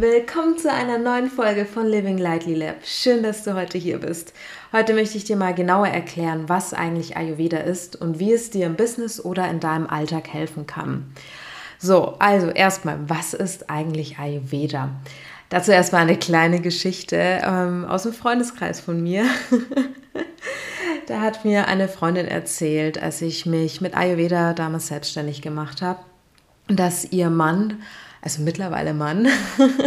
Willkommen zu einer neuen Folge von Living Lightly Lab. Schön, dass du heute hier bist. Heute möchte ich dir mal genauer erklären, was eigentlich Ayurveda ist und wie es dir im Business oder in deinem Alltag helfen kann. So, also erstmal, was ist eigentlich Ayurveda? Dazu erstmal eine kleine Geschichte ähm, aus dem Freundeskreis von mir. da hat mir eine Freundin erzählt, als ich mich mit Ayurveda damals selbstständig gemacht habe, dass ihr Mann also mittlerweile Mann,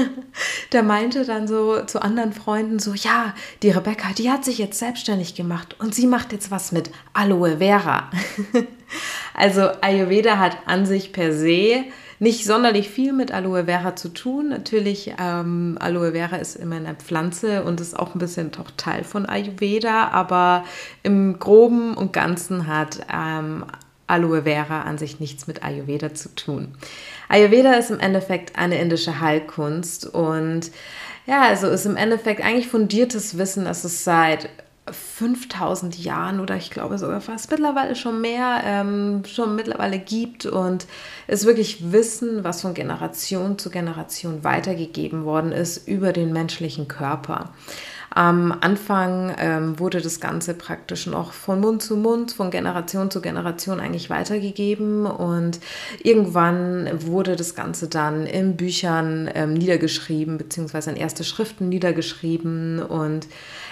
der meinte dann so zu anderen Freunden so, ja, die Rebecca, die hat sich jetzt selbstständig gemacht und sie macht jetzt was mit Aloe Vera. also Ayurveda hat an sich per se nicht sonderlich viel mit Aloe Vera zu tun. Natürlich, ähm, Aloe Vera ist immer eine Pflanze und ist auch ein bisschen doch Teil von Ayurveda, aber im Groben und Ganzen hat ähm, Aloe Vera an sich nichts mit Ayurveda zu tun. Ayurveda ist im Endeffekt eine indische Heilkunst und ja, also ist im Endeffekt eigentlich fundiertes Wissen, dass es seit 5000 Jahren oder ich glaube sogar fast mittlerweile schon mehr ähm, schon mittlerweile gibt und es wirklich Wissen, was von Generation zu Generation weitergegeben worden ist über den menschlichen Körper. Am Anfang ähm, wurde das Ganze praktisch noch von Mund zu Mund, von Generation zu Generation eigentlich weitergegeben und irgendwann wurde das Ganze dann in Büchern ähm, niedergeschrieben, beziehungsweise in erste Schriften niedergeschrieben und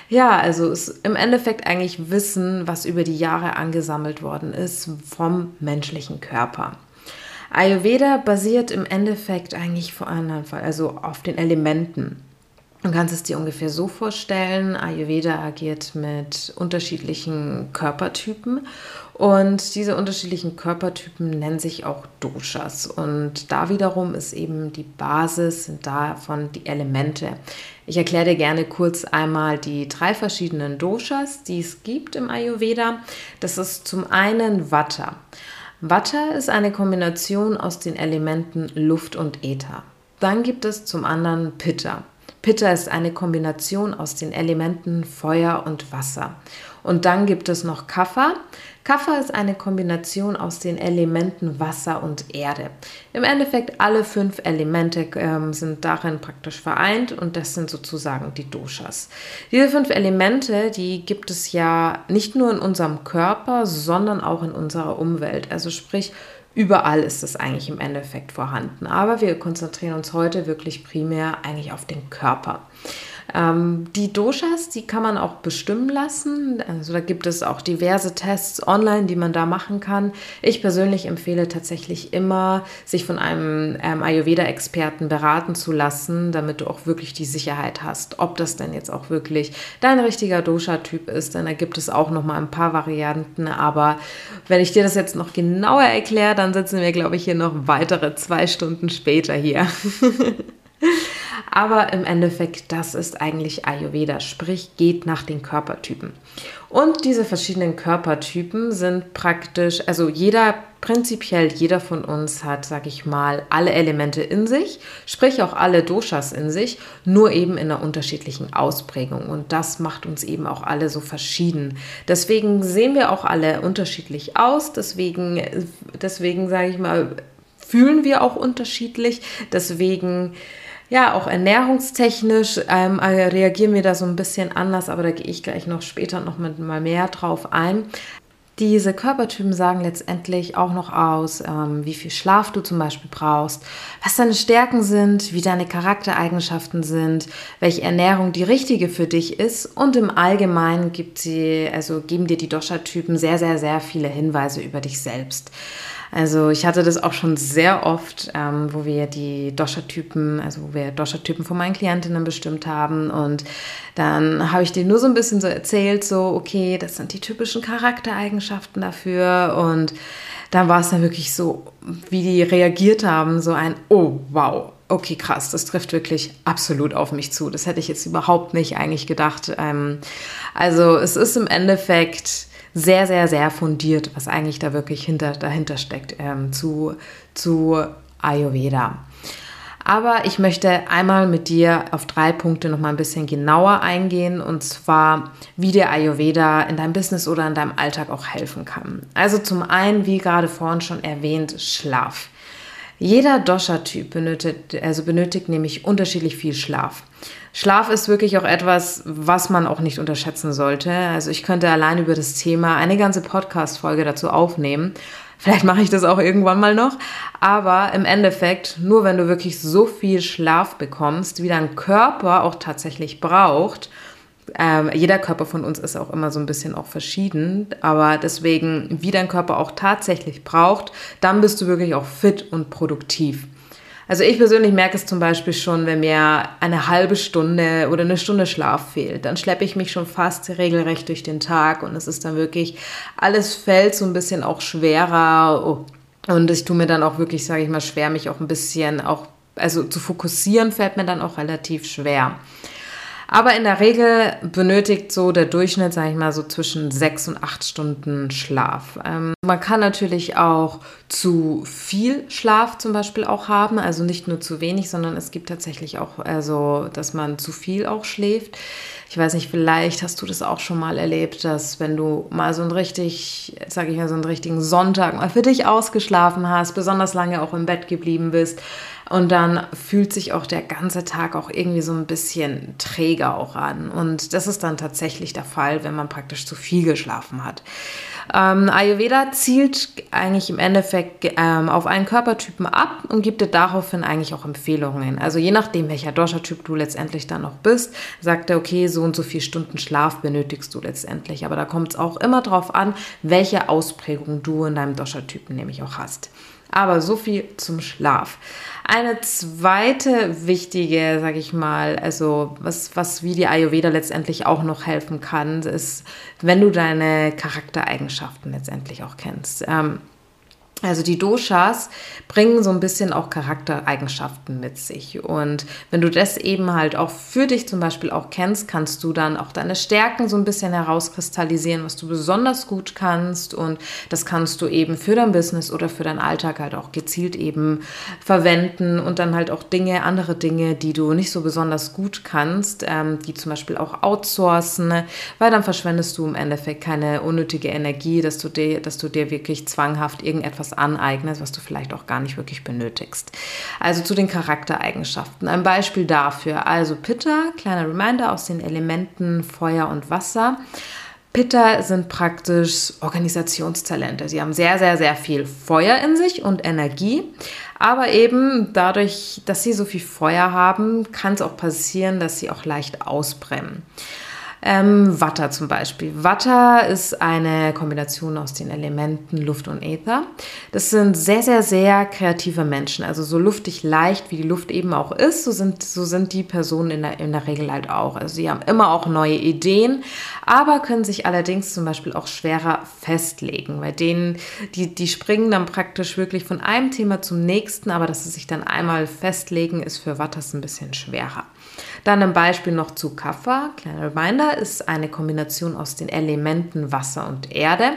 ja, also ist im Endeffekt eigentlich Wissen, was über die Jahre angesammelt worden ist vom menschlichen Körper. Ayurveda basiert im Endeffekt eigentlich vor allem also auf den Elementen. Du kannst es dir ungefähr so vorstellen, Ayurveda agiert mit unterschiedlichen Körpertypen und diese unterschiedlichen Körpertypen nennen sich auch Doshas und da wiederum ist eben die Basis, sind davon die Elemente. Ich erkläre dir gerne kurz einmal die drei verschiedenen Doshas, die es gibt im Ayurveda. Das ist zum einen Vata. Vata ist eine Kombination aus den Elementen Luft und Äther. Dann gibt es zum anderen Pitta. Pitta ist eine Kombination aus den Elementen Feuer und Wasser. Und dann gibt es noch Kapha. Kapha ist eine Kombination aus den Elementen Wasser und Erde. Im Endeffekt alle fünf Elemente ähm, sind darin praktisch vereint und das sind sozusagen die Doshas. Diese fünf Elemente, die gibt es ja nicht nur in unserem Körper, sondern auch in unserer Umwelt. Also sprich, Überall ist es eigentlich im Endeffekt vorhanden. Aber wir konzentrieren uns heute wirklich primär eigentlich auf den Körper. Ähm, die Doshas, die kann man auch bestimmen lassen. Also da gibt es auch diverse Tests online, die man da machen kann. Ich persönlich empfehle tatsächlich immer, sich von einem ähm, Ayurveda-Experten beraten zu lassen, damit du auch wirklich die Sicherheit hast, ob das denn jetzt auch wirklich dein richtiger Dosha-Typ ist. Denn da gibt es auch noch mal ein paar Varianten. Aber wenn ich dir das jetzt noch genauer erkläre, dann sitzen wir, glaube ich, hier noch weitere zwei Stunden später hier. Aber im Endeffekt, das ist eigentlich Ayurveda, sprich geht nach den Körpertypen. Und diese verschiedenen Körpertypen sind praktisch, also jeder, prinzipiell jeder von uns hat, sag ich mal, alle Elemente in sich, sprich auch alle Doshas in sich, nur eben in einer unterschiedlichen Ausprägung. Und das macht uns eben auch alle so verschieden. Deswegen sehen wir auch alle unterschiedlich aus, deswegen, deswegen sage ich mal, fühlen wir auch unterschiedlich, deswegen ja, auch ernährungstechnisch ähm, äh, reagieren wir da so ein bisschen anders, aber da gehe ich gleich noch später noch mit mal mehr drauf ein. Diese Körpertypen sagen letztendlich auch noch aus, ähm, wie viel Schlaf du zum Beispiel brauchst, was deine Stärken sind, wie deine Charaktereigenschaften sind, welche Ernährung die richtige für dich ist und im Allgemeinen gibt sie, also geben dir die Dosha-Typen sehr, sehr, sehr viele Hinweise über dich selbst. Also ich hatte das auch schon sehr oft, ähm, wo wir die Dosha-Typen, also wo wir Dosha-Typen von meinen Klientinnen bestimmt haben. Und dann habe ich denen nur so ein bisschen so erzählt, so, okay, das sind die typischen Charaktereigenschaften dafür. Und dann war es dann wirklich so, wie die reagiert haben, so ein, oh wow, okay, krass, das trifft wirklich absolut auf mich zu. Das hätte ich jetzt überhaupt nicht eigentlich gedacht. Ähm, also es ist im Endeffekt sehr, sehr, sehr fundiert, was eigentlich da wirklich hinter, dahinter steckt ähm, zu, zu Ayurveda. Aber ich möchte einmal mit dir auf drei Punkte noch mal ein bisschen genauer eingehen und zwar, wie der Ayurveda in deinem Business oder in deinem Alltag auch helfen kann. Also zum einen, wie gerade vorhin schon erwähnt, Schlaf. Jeder Dosha-Typ benötigt, also benötigt nämlich unterschiedlich viel Schlaf. Schlaf ist wirklich auch etwas, was man auch nicht unterschätzen sollte. Also ich könnte allein über das Thema eine ganze Podcast-Folge dazu aufnehmen. Vielleicht mache ich das auch irgendwann mal noch. Aber im Endeffekt, nur wenn du wirklich so viel Schlaf bekommst, wie dein Körper auch tatsächlich braucht, ähm, jeder Körper von uns ist auch immer so ein bisschen auch verschieden, aber deswegen, wie dein Körper auch tatsächlich braucht, dann bist du wirklich auch fit und produktiv. Also ich persönlich merke es zum Beispiel schon, wenn mir eine halbe Stunde oder eine Stunde Schlaf fehlt, dann schleppe ich mich schon fast regelrecht durch den Tag und es ist dann wirklich, alles fällt so ein bisschen auch schwerer und ich tue mir dann auch wirklich, sage ich mal, schwer, mich auch ein bisschen auch, also zu fokussieren fällt mir dann auch relativ schwer. Aber in der Regel benötigt so der Durchschnitt, sage ich mal, so zwischen sechs und acht Stunden Schlaf. Ähm, man kann natürlich auch zu viel Schlaf zum Beispiel auch haben, also nicht nur zu wenig, sondern es gibt tatsächlich auch, also, dass man zu viel auch schläft. Ich weiß nicht, vielleicht hast du das auch schon mal erlebt, dass wenn du mal so einen richtig, sage ich mal, so einen richtigen Sonntag mal für dich ausgeschlafen hast, besonders lange auch im Bett geblieben bist, und dann fühlt sich auch der ganze Tag auch irgendwie so ein bisschen träger auch an. Und das ist dann tatsächlich der Fall, wenn man praktisch zu viel geschlafen hat. Ähm, Ayurveda zielt eigentlich im Endeffekt ähm, auf einen Körpertypen ab und gibt dir daraufhin eigentlich auch Empfehlungen. Also je nachdem, welcher Dosha-Typ du letztendlich dann noch bist, sagt er, okay, so und so viele Stunden Schlaf benötigst du letztendlich. Aber da kommt es auch immer darauf an, welche Ausprägung du in deinem Dosha-Typen nämlich auch hast. Aber so viel zum Schlaf. Eine zweite wichtige, sage ich mal, also was, was wie die Ayurveda letztendlich auch noch helfen kann, ist, wenn du deine Charaktereigenschaften letztendlich auch kennst. Ähm, also die Doshas bringen so ein bisschen auch Charaktereigenschaften mit sich. Und wenn du das eben halt auch für dich zum Beispiel auch kennst, kannst du dann auch deine Stärken so ein bisschen herauskristallisieren, was du besonders gut kannst. Und das kannst du eben für dein Business oder für deinen Alltag halt auch gezielt eben verwenden und dann halt auch Dinge, andere Dinge, die du nicht so besonders gut kannst, ähm, die zum Beispiel auch outsourcen, weil dann verschwendest du im Endeffekt keine unnötige Energie, dass du dir, dass du dir wirklich zwanghaft irgendetwas etwas aneignest, was du vielleicht auch gar nicht wirklich benötigst. Also zu den Charaktereigenschaften. Ein Beispiel dafür. Also Pitta, kleiner Reminder aus den Elementen Feuer und Wasser. Pitta sind praktisch Organisationstalente. Sie haben sehr, sehr, sehr viel Feuer in sich und Energie. Aber eben dadurch, dass sie so viel Feuer haben, kann es auch passieren, dass sie auch leicht ausbrennen. Ähm, Watter zum Beispiel. Watter ist eine Kombination aus den Elementen Luft und Äther. Das sind sehr, sehr, sehr kreative Menschen. Also so luftig leicht, wie die Luft eben auch ist, so sind, so sind die Personen in der, in der Regel halt auch. Also sie haben immer auch neue Ideen, aber können sich allerdings zum Beispiel auch schwerer festlegen. Bei denen, die, die springen dann praktisch wirklich von einem Thema zum nächsten, aber dass sie sich dann einmal festlegen, ist für Watters ein bisschen schwerer. Dann ein Beispiel noch zu Kaffa. Kleiner Reminder, ist eine Kombination aus den Elementen Wasser und Erde.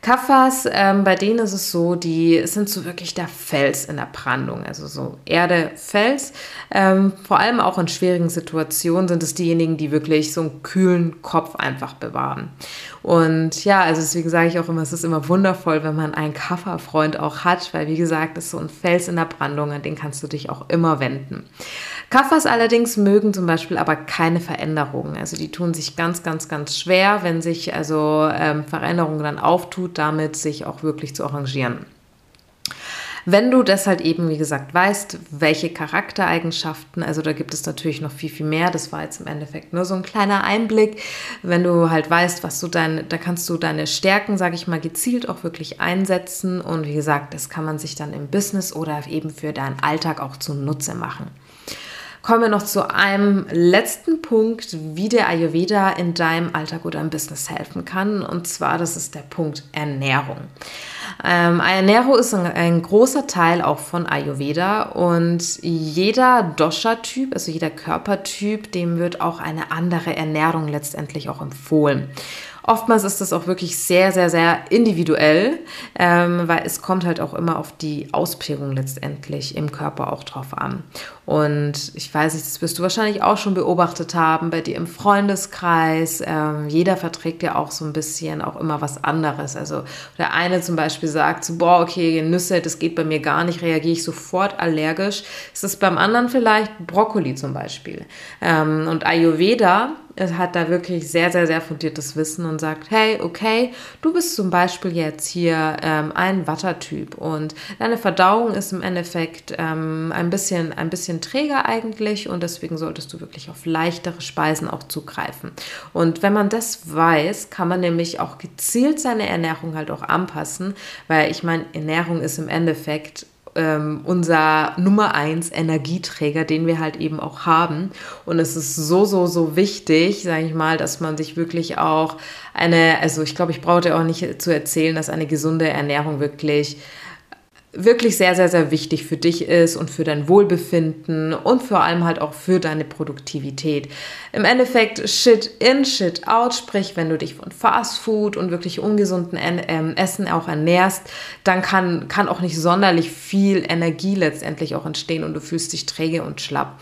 Kaffers, ähm, bei denen ist es so, die sind so wirklich der Fels in der Brandung, also so Erde, Fels. Ähm, vor allem auch in schwierigen Situationen sind es diejenigen, die wirklich so einen kühlen Kopf einfach bewahren. Und ja, also deswegen sage ich auch immer, es ist immer wundervoll, wenn man einen Kafferfreund auch hat, weil wie gesagt, das ist so ein Fels in der Brandung, an den kannst du dich auch immer wenden. Kaffers allerdings mögen zum Beispiel aber keine Veränderungen. Also die tun sich ganz, ganz, ganz schwer, wenn sich also ähm, Veränderungen dann auftut, damit sich auch wirklich zu arrangieren. Wenn du das halt eben, wie gesagt, weißt, welche Charaktereigenschaften, also da gibt es natürlich noch viel, viel mehr. Das war jetzt im Endeffekt nur so ein kleiner Einblick. Wenn du halt weißt, was du deine, da kannst du deine Stärken, sage ich mal, gezielt auch wirklich einsetzen. Und wie gesagt, das kann man sich dann im Business oder eben für deinen Alltag auch zunutze machen. Kommen wir noch zu einem letzten Punkt, wie der Ayurveda in deinem Alltag oder im Business helfen kann. Und zwar, das ist der Punkt Ernährung. Ähm, Ernährung ist ein, ein, großer Teil auch von Ayurveda und jeder Dosha-Typ, also jeder Körpertyp, dem wird auch eine andere Ernährung letztendlich auch empfohlen. Oftmals ist das auch wirklich sehr, sehr, sehr individuell, ähm, weil es kommt halt auch immer auf die Ausprägung letztendlich im Körper auch drauf an. Und ich weiß nicht, das wirst du wahrscheinlich auch schon beobachtet haben bei dir im Freundeskreis. Ähm, jeder verträgt ja auch so ein bisschen auch immer was anderes. Also der eine zum Beispiel sagt so, boah, okay, Nüsse, das geht bei mir gar nicht, reagiere ich sofort allergisch. Es ist beim anderen vielleicht Brokkoli zum Beispiel. Ähm, und Ayurveda hat da wirklich sehr, sehr, sehr fundiertes Wissen und sagt, hey, okay, du bist zum Beispiel jetzt hier ähm, ein Wattertyp und deine Verdauung ist im Endeffekt ähm, ein, bisschen, ein bisschen träger eigentlich und deswegen solltest du wirklich auf leichtere Speisen auch zugreifen. Und wenn man das weiß, kann man nämlich auch gezielt seine Ernährung halt auch anpassen, weil ich meine, Ernährung ist im Endeffekt ähm, unser Nummer eins Energieträger, den wir halt eben auch haben. Und es ist so, so, so wichtig, sage ich mal, dass man sich wirklich auch eine, also ich glaube, ich brauche dir auch nicht zu erzählen, dass eine gesunde Ernährung wirklich wirklich sehr, sehr, sehr wichtig für dich ist und für dein Wohlbefinden und vor allem halt auch für deine Produktivität. Im Endeffekt Shit in, Shit out, sprich, wenn du dich von Fast Food und wirklich ungesunden ähm, Essen auch ernährst, dann kann, kann auch nicht sonderlich viel Energie letztendlich auch entstehen und du fühlst dich träge und schlapp.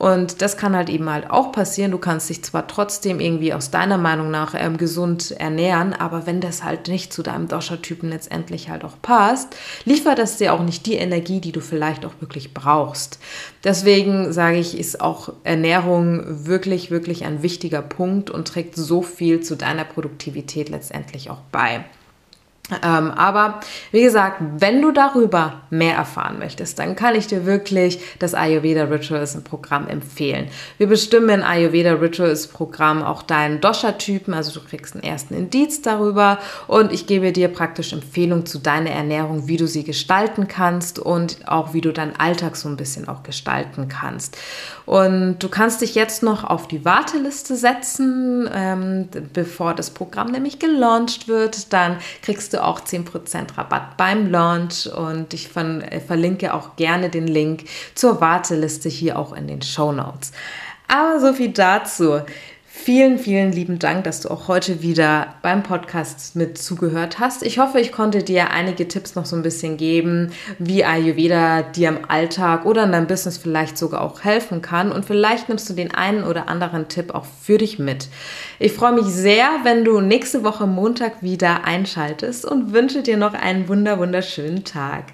Und das kann halt eben halt auch passieren. Du kannst dich zwar trotzdem irgendwie aus deiner Meinung nach ähm, gesund ernähren, aber wenn das halt nicht zu deinem Dosha-Typen letztendlich halt auch passt, liefert das dir auch nicht die Energie, die du vielleicht auch wirklich brauchst. Deswegen sage ich, ist auch Ernährung wirklich, wirklich ein wichtiger Punkt und trägt so viel zu deiner Produktivität letztendlich auch bei. Ähm, aber wie gesagt, wenn du darüber mehr erfahren möchtest, dann kann ich dir wirklich das Ayurveda Rituals Programm empfehlen. Wir bestimmen in Ayurveda Rituals Programm auch deinen Dosha-Typen, also du kriegst einen ersten Indiz darüber und ich gebe dir praktisch Empfehlungen zu deiner Ernährung, wie du sie gestalten kannst und auch wie du deinen Alltag so ein bisschen auch gestalten kannst. Und du kannst dich jetzt noch auf die Warteliste setzen, ähm, bevor das Programm nämlich gelauncht wird. Dann kriegst auch 10% Rabatt beim Launch und ich von, äh, verlinke auch gerne den Link zur Warteliste hier auch in den Show Notes. Aber so viel dazu. Vielen, vielen lieben Dank, dass du auch heute wieder beim Podcast mit zugehört hast. Ich hoffe, ich konnte dir einige Tipps noch so ein bisschen geben, wie Ayurveda dir im Alltag oder in deinem Business vielleicht sogar auch helfen kann. Und vielleicht nimmst du den einen oder anderen Tipp auch für dich mit. Ich freue mich sehr, wenn du nächste Woche Montag wieder einschaltest und wünsche dir noch einen wunder, wunderschönen Tag.